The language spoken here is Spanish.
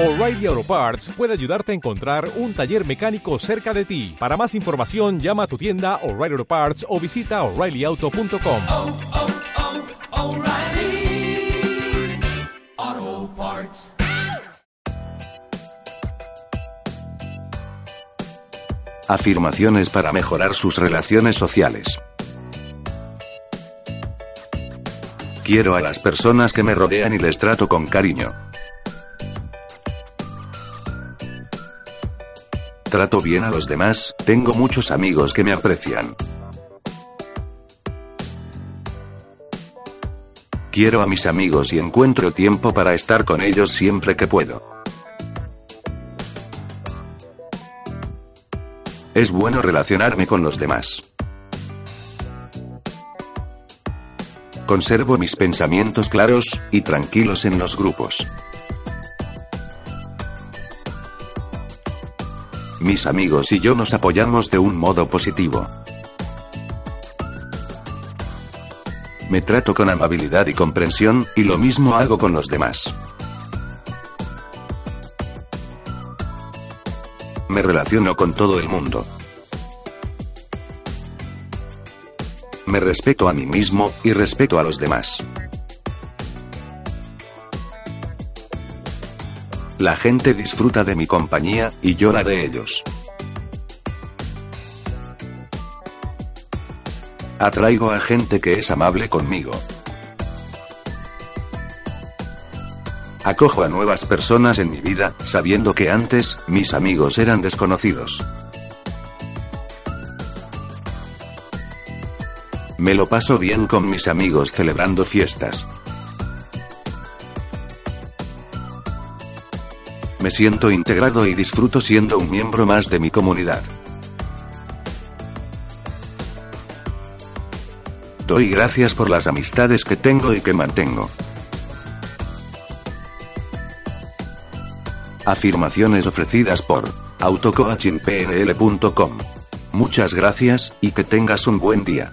O'Reilly Auto Parts puede ayudarte a encontrar un taller mecánico cerca de ti. Para más información, llama a tu tienda O'Reilly Auto Parts o visita oreillyauto.com. oh, oh, O'Reilly Auto Parts. Afirmaciones para mejorar sus relaciones sociales. Quiero a las personas que me rodean y les trato con cariño. Trato bien a los demás, tengo muchos amigos que me aprecian. Quiero a mis amigos y encuentro tiempo para estar con ellos siempre que puedo. Es bueno relacionarme con los demás. Conservo mis pensamientos claros y tranquilos en los grupos. Mis amigos y yo nos apoyamos de un modo positivo. Me trato con amabilidad y comprensión, y lo mismo hago con los demás. Me relaciono con todo el mundo. Me respeto a mí mismo, y respeto a los demás. La gente disfruta de mi compañía, y la de ellos. Atraigo a gente que es amable conmigo. Acojo a nuevas personas en mi vida, sabiendo que antes, mis amigos eran desconocidos. Me lo paso bien con mis amigos celebrando fiestas. Me siento integrado y disfruto siendo un miembro más de mi comunidad. Doy gracias por las amistades que tengo y que mantengo. Afirmaciones ofrecidas por autocoachingpnl.com. Muchas gracias, y que tengas un buen día.